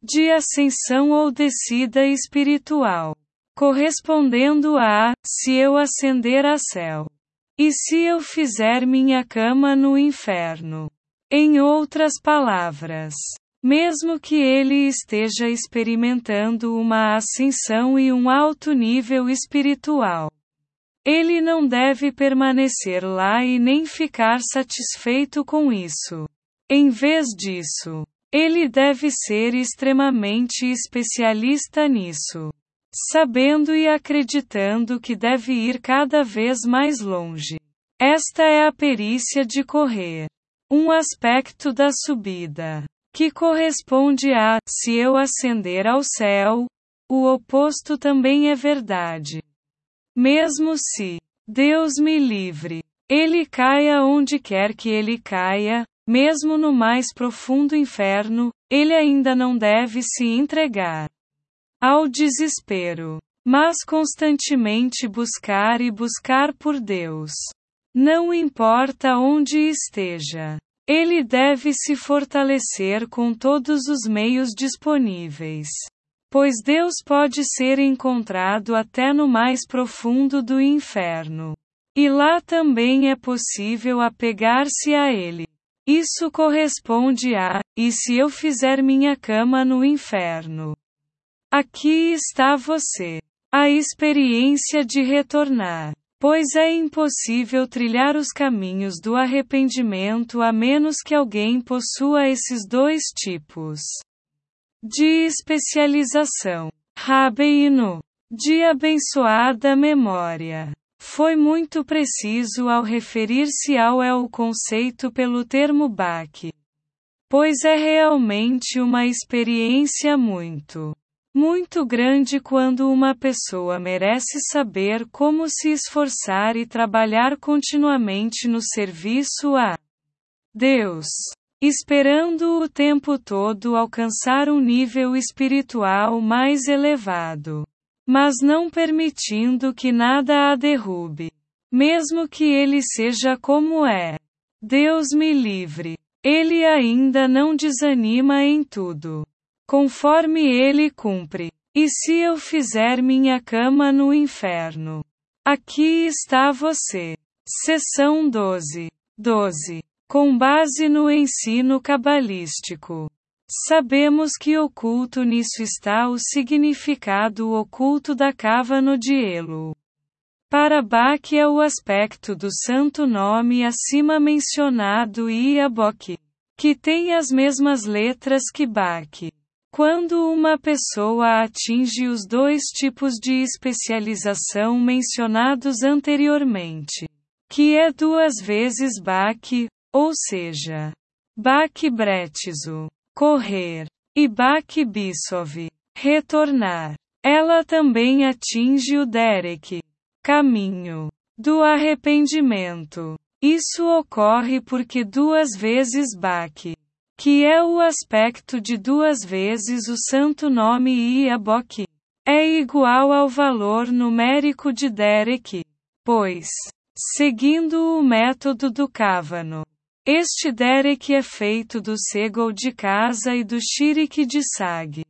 de ascensão ou descida espiritual correspondendo a, se eu ascender a céu. E se eu fizer minha cama no inferno. Em outras palavras, mesmo que ele esteja experimentando uma ascensão e um alto nível espiritual, ele não deve permanecer lá e nem ficar satisfeito com isso. Em vez disso, ele deve ser extremamente especialista nisso sabendo e acreditando que deve ir cada vez mais longe. Esta é a perícia de correr. Um aspecto da subida, que corresponde a, se eu ascender ao céu, o oposto também é verdade. Mesmo se, Deus me livre, ele caia onde quer que ele caia, mesmo no mais profundo inferno, ele ainda não deve se entregar ao desespero, mas constantemente buscar e buscar por Deus. Não importa onde esteja, ele deve se fortalecer com todos os meios disponíveis. Pois Deus pode ser encontrado até no mais profundo do inferno. E lá também é possível apegar-se a Ele. Isso corresponde a: e se eu fizer minha cama no inferno? Aqui está você. A experiência de retornar. Pois é impossível trilhar os caminhos do arrependimento a menos que alguém possua esses dois tipos de especialização. Rabeino. De abençoada memória. Foi muito preciso ao referir-se ao é o conceito pelo termo baque. Pois é realmente uma experiência muito muito grande quando uma pessoa merece saber como se esforçar e trabalhar continuamente no serviço a Deus, esperando o tempo todo alcançar um nível espiritual mais elevado, mas não permitindo que nada a derrube, mesmo que ele seja como é. Deus me livre. Ele ainda não desanima em tudo conforme ele cumpre. E se eu fizer minha cama no inferno? Aqui está você. Seção 12. 12. Com base no ensino cabalístico. Sabemos que oculto nisso está o significado oculto da cava de Elo. Para Bach é o aspecto do santo nome acima mencionado e Abok, que tem as mesmas letras que Bach. Quando uma pessoa atinge os dois tipos de especialização mencionados anteriormente, que é duas vezes Bach, ou seja, Bach Bretzo, correr, e Bach Bissov, retornar, ela também atinge o Derek, caminho, do arrependimento. Isso ocorre porque duas vezes Bach que é o aspecto de duas vezes o santo nome Iabok, é igual ao valor numérico de Derek. Pois, seguindo o método do Kavano, este Derek é feito do Segol de casa e do Shirik de Sag,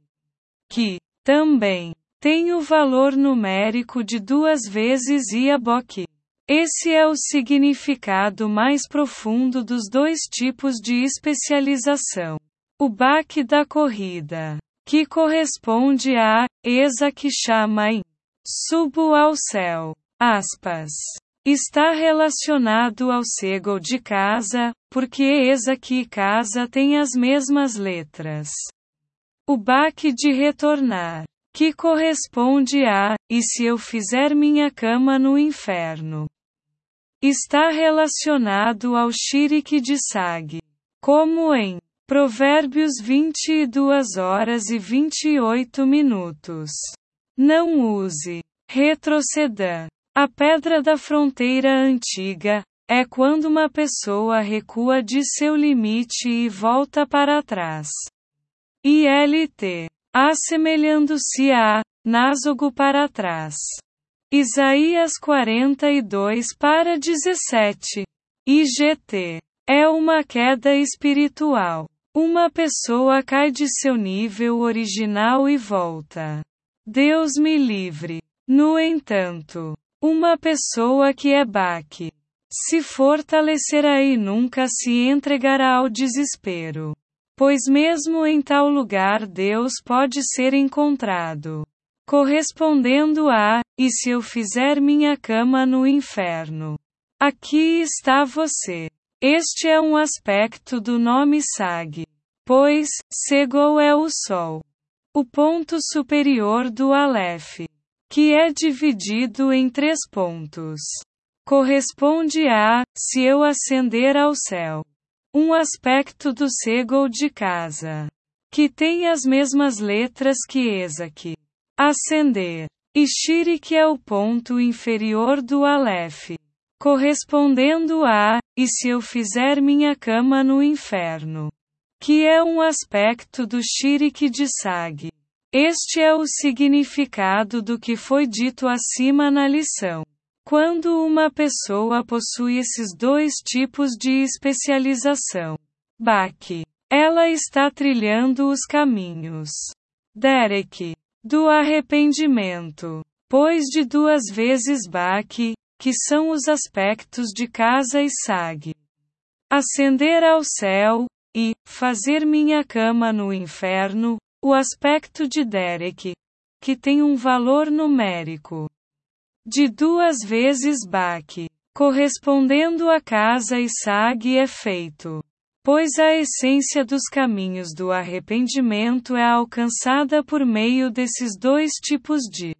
que, também, tem o valor numérico de duas vezes Iabok. Esse é o significado mais profundo dos dois tipos de especialização. O baque da corrida, que corresponde a Esa que chama em Subo ao céu. Aspas. Está relacionado ao Segel de casa, porque Esa que casa tem as mesmas letras. O baque de retornar, que corresponde a, e se eu fizer minha cama no inferno. Está relacionado ao Shirik de Sag. Como em Provérbios 22 horas e 28 minutos. Não use. Retroceda. A pedra da fronteira antiga é quando uma pessoa recua de seu limite e volta para trás. ILT. Assemelhando-se a násogo para trás. Isaías 42 para 17. IGT. É uma queda espiritual. Uma pessoa cai de seu nível original e volta. Deus me livre. No entanto, uma pessoa que é baque se fortalecerá e nunca se entregará ao desespero. Pois mesmo em tal lugar Deus pode ser encontrado. Correspondendo a, e se eu fizer minha cama no inferno? Aqui está você. Este é um aspecto do nome Sag. Pois, Segol é o Sol. O ponto superior do Aleph. Que é dividido em três pontos. Corresponde a, se eu ascender ao céu. Um aspecto do Segol de casa. Que tem as mesmas letras que Esaque. Ascender. E Shirik é o ponto inferior do Aleph correspondendo a, e se eu fizer minha cama no inferno? Que é um aspecto do Shirik de Sag. Este é o significado do que foi dito acima na lição. Quando uma pessoa possui esses dois tipos de especialização, Baki, ela está trilhando os caminhos. Derek, do arrependimento. Pois de duas vezes Baki, que são os aspectos de casa e sag. Ascender ao céu, e, fazer minha cama no inferno, o aspecto de Derek, que tem um valor numérico de duas vezes Bach, correspondendo a casa e sag é feito. Pois a essência dos caminhos do arrependimento é alcançada por meio desses dois tipos de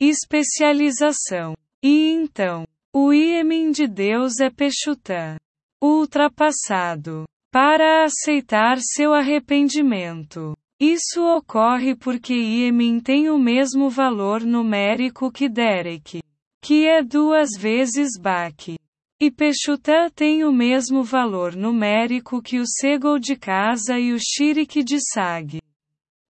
especialização. E então, o Iemin de Deus é Pechutã, ultrapassado, para aceitar seu arrependimento. Isso ocorre porque Iemin tem o mesmo valor numérico que Derek, que é duas vezes Bach. E Pechutã tem o mesmo valor numérico que o Segol de casa e o Shirik de Sag.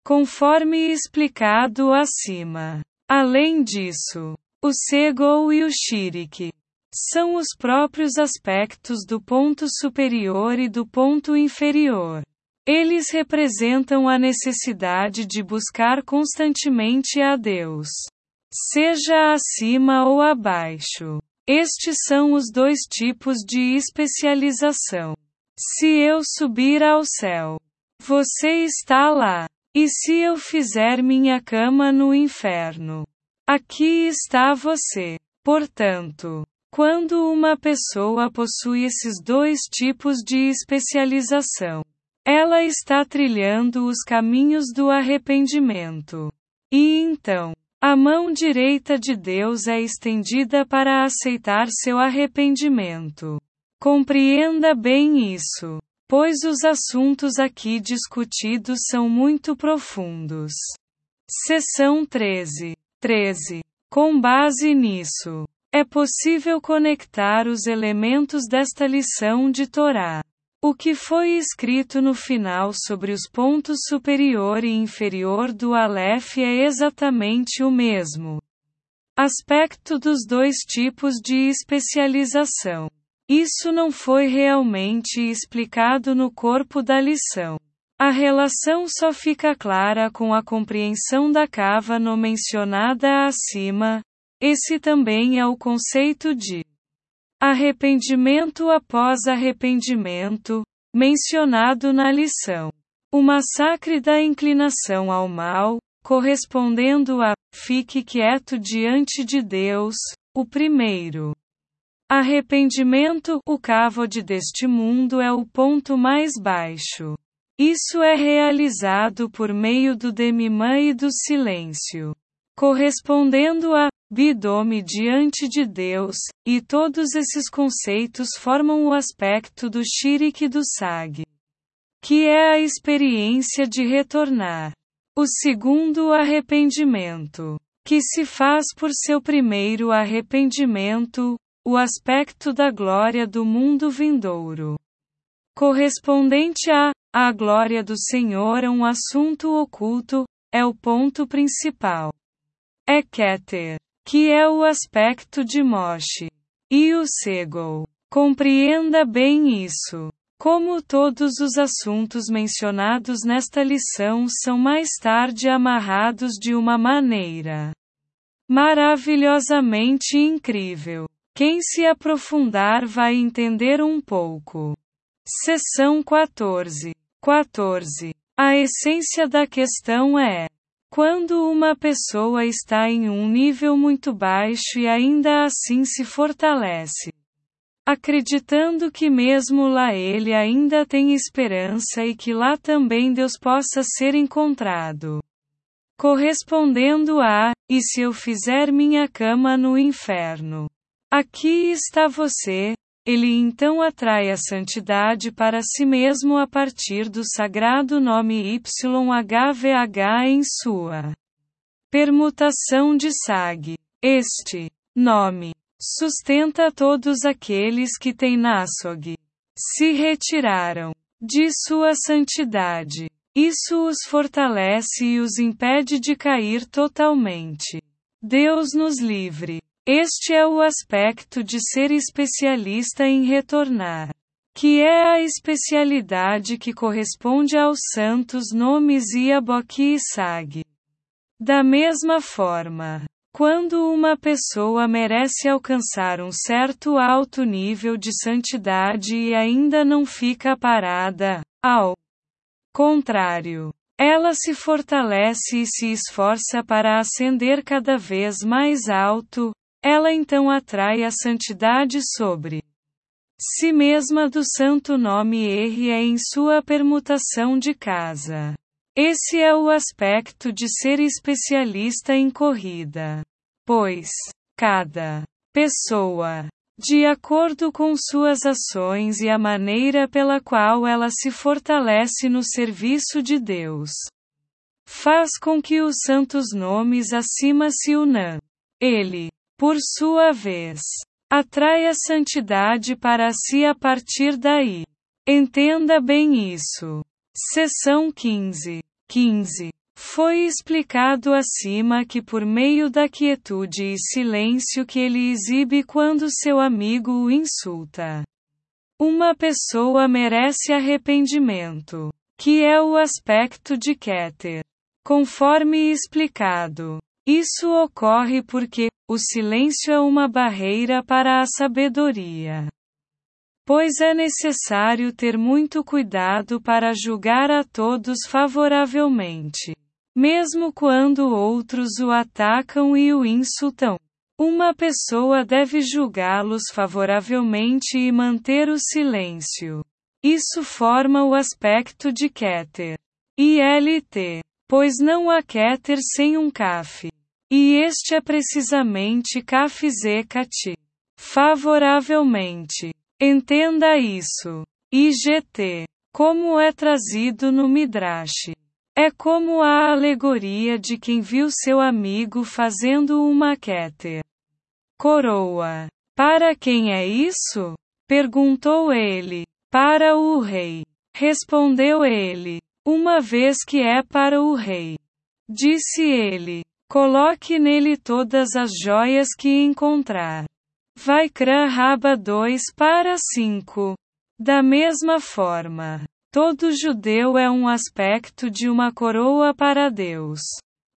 Conforme explicado acima. Além disso, o Segol e o Shirik são os próprios aspectos do ponto superior e do ponto inferior. Eles representam a necessidade de buscar constantemente a Deus, seja acima ou abaixo. Estes são os dois tipos de especialização. Se eu subir ao céu, você está lá. E se eu fizer minha cama no inferno, Aqui está você. Portanto, quando uma pessoa possui esses dois tipos de especialização, ela está trilhando os caminhos do arrependimento. E então, a mão direita de Deus é estendida para aceitar seu arrependimento. Compreenda bem isso, pois os assuntos aqui discutidos são muito profundos. Seção 13 13. Com base nisso, é possível conectar os elementos desta lição de Torá. O que foi escrito no final sobre os pontos superior e inferior do Aleph é exatamente o mesmo aspecto dos dois tipos de especialização. Isso não foi realmente explicado no corpo da lição. A relação só fica clara com a compreensão da cava no mencionada acima. Esse também é o conceito de arrependimento após arrependimento, mencionado na lição. O massacre da inclinação ao mal, correspondendo a fique quieto diante de Deus, o primeiro. Arrependimento, o cavode deste mundo é o ponto mais baixo. Isso é realizado por meio do demimã e do silêncio. Correspondendo a bidome diante de Deus, e todos esses conceitos formam o aspecto do shirik do sag, que é a experiência de retornar. O segundo arrependimento, que se faz por seu primeiro arrependimento, o aspecto da glória do mundo vindouro. Correspondente a a glória do Senhor é um assunto oculto, é o ponto principal. É Keter, que é o aspecto de Moshe. E o Segol. Compreenda bem isso. Como todos os assuntos mencionados nesta lição são mais tarde amarrados de uma maneira maravilhosamente incrível. Quem se aprofundar vai entender um pouco. Seção 14. 14. A essência da questão é: quando uma pessoa está em um nível muito baixo e ainda assim se fortalece, acreditando que mesmo lá ele ainda tem esperança e que lá também Deus possa ser encontrado. Correspondendo a: e se eu fizer minha cama no inferno? Aqui está você, ele então atrai a santidade para si mesmo a partir do sagrado nome YHVH em sua permutação de SAG. Este nome sustenta todos aqueles que têm Nassog se retiraram de sua santidade. Isso os fortalece e os impede de cair totalmente. Deus nos livre. Este é o aspecto de ser especialista em retornar. Que é a especialidade que corresponde aos santos nomes Iabok e Sag. Da mesma forma, quando uma pessoa merece alcançar um certo alto nível de santidade e ainda não fica parada, ao contrário, ela se fortalece e se esforça para ascender cada vez mais alto, ela então atrai a santidade sobre si mesma do santo nome R é em sua permutação de casa. Esse é o aspecto de ser especialista em corrida. Pois, cada pessoa, de acordo com suas ações e a maneira pela qual ela se fortalece no serviço de Deus, faz com que os santos nomes acima se unam. Ele, por sua vez, atrai a santidade para si a partir daí. Entenda bem isso. Seção 15. 15. Foi explicado acima que por meio da quietude e silêncio que ele exibe quando seu amigo o insulta, uma pessoa merece arrependimento, que é o aspecto de Keter. Conforme explicado, isso ocorre porque o silêncio é uma barreira para a sabedoria. Pois é necessário ter muito cuidado para julgar a todos favoravelmente. Mesmo quando outros o atacam e o insultam. Uma pessoa deve julgá-los favoravelmente e manter o silêncio. Isso forma o aspecto de Keter. ILT. Pois não há Keter sem um Kaf. E este é precisamente Kaf-Zekat. Favoravelmente. Entenda isso. IGT. Como é trazido no Midrash. É como a alegoria de quem viu seu amigo fazendo uma keter. Coroa. Para quem é isso? Perguntou ele. Para o rei. Respondeu ele. Uma vez que é para o rei. Disse ele. Coloque nele todas as joias que encontrar. Vai Kran Raba 2 para 5. Da mesma forma, Todo judeu é um aspecto de uma coroa para Deus.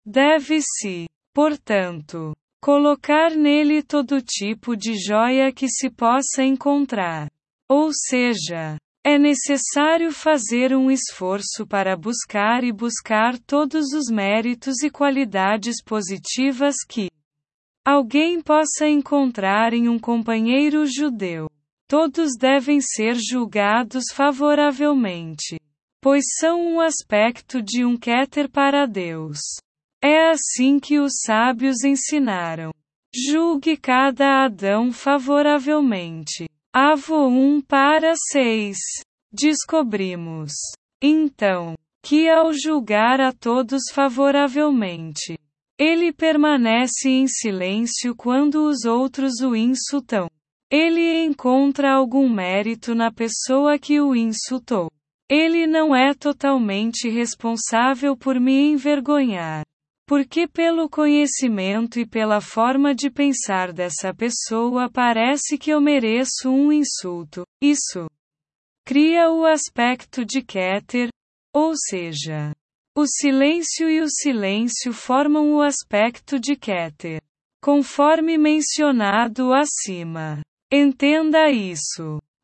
Deve-se, portanto, colocar nele todo tipo de joia que se possa encontrar. Ou seja, É necessário fazer um esforço para buscar e buscar todos os méritos e qualidades positivas que alguém possa encontrar em um companheiro judeu. Todos devem ser julgados favoravelmente, pois são um aspecto de um Keter para Deus. É assim que os sábios ensinaram. Julgue cada Adão favoravelmente. Avo 1 para 6. Descobrimos, então, que ao julgar a todos favoravelmente, ele permanece em silêncio quando os outros o insultam. Ele encontra algum mérito na pessoa que o insultou. Ele não é totalmente responsável por me envergonhar. Porque, pelo conhecimento e pela forma de pensar dessa pessoa, parece que eu mereço um insulto. Isso cria o aspecto de Keter, ou seja, o silêncio e o silêncio formam o aspecto de Keter. Conforme mencionado acima. Entenda isso.